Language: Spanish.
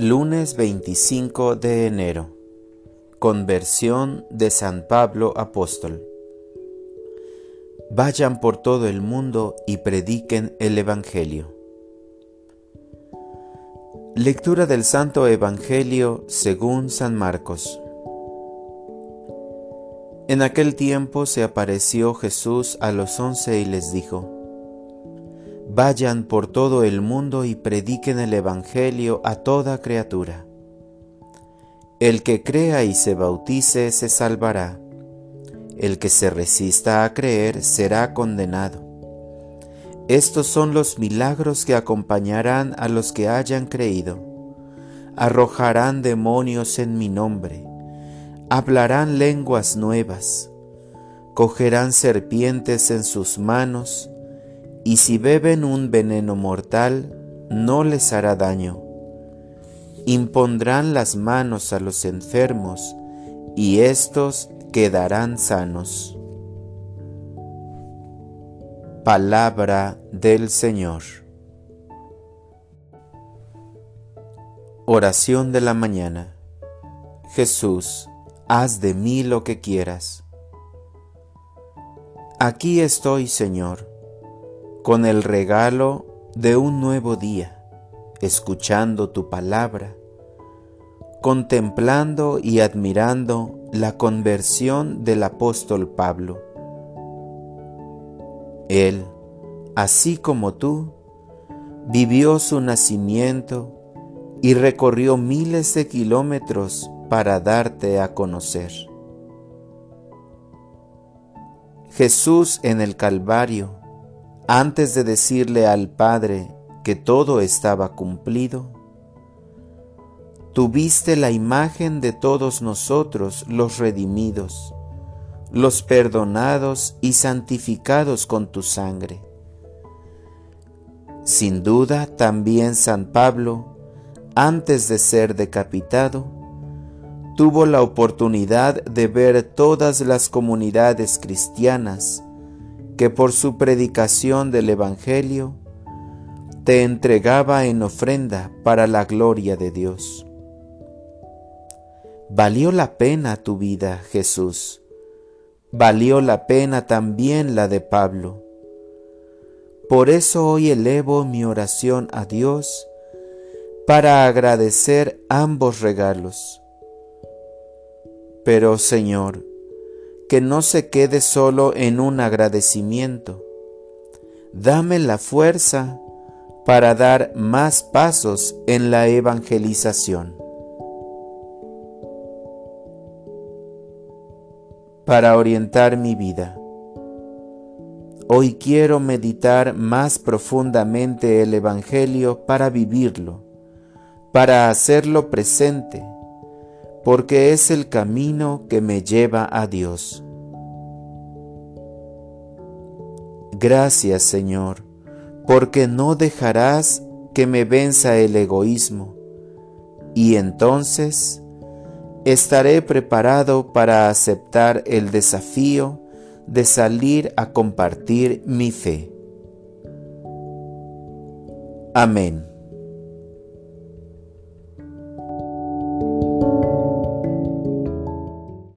Lunes 25 de enero. Conversión de San Pablo Apóstol. Vayan por todo el mundo y prediquen el Evangelio. Lectura del Santo Evangelio según San Marcos. En aquel tiempo se apareció Jesús a los once y les dijo, Vayan por todo el mundo y prediquen el Evangelio a toda criatura. El que crea y se bautice se salvará. El que se resista a creer será condenado. Estos son los milagros que acompañarán a los que hayan creído. Arrojarán demonios en mi nombre. Hablarán lenguas nuevas. Cogerán serpientes en sus manos y si beben un veneno mortal, no les hará daño. Impondrán las manos a los enfermos, y éstos quedarán sanos. Palabra del Señor. Oración de la mañana. Jesús, haz de mí lo que quieras. Aquí estoy, Señor con el regalo de un nuevo día, escuchando tu palabra, contemplando y admirando la conversión del apóstol Pablo. Él, así como tú, vivió su nacimiento y recorrió miles de kilómetros para darte a conocer. Jesús en el Calvario antes de decirle al Padre que todo estaba cumplido, tuviste la imagen de todos nosotros los redimidos, los perdonados y santificados con tu sangre. Sin duda también San Pablo, antes de ser decapitado, tuvo la oportunidad de ver todas las comunidades cristianas que por su predicación del Evangelio te entregaba en ofrenda para la gloria de Dios. Valió la pena tu vida, Jesús. Valió la pena también la de Pablo. Por eso hoy elevo mi oración a Dios para agradecer ambos regalos. Pero, Señor, que no se quede solo en un agradecimiento. Dame la fuerza para dar más pasos en la evangelización. Para orientar mi vida. Hoy quiero meditar más profundamente el Evangelio para vivirlo, para hacerlo presente porque es el camino que me lleva a Dios. Gracias Señor, porque no dejarás que me venza el egoísmo, y entonces estaré preparado para aceptar el desafío de salir a compartir mi fe. Amén.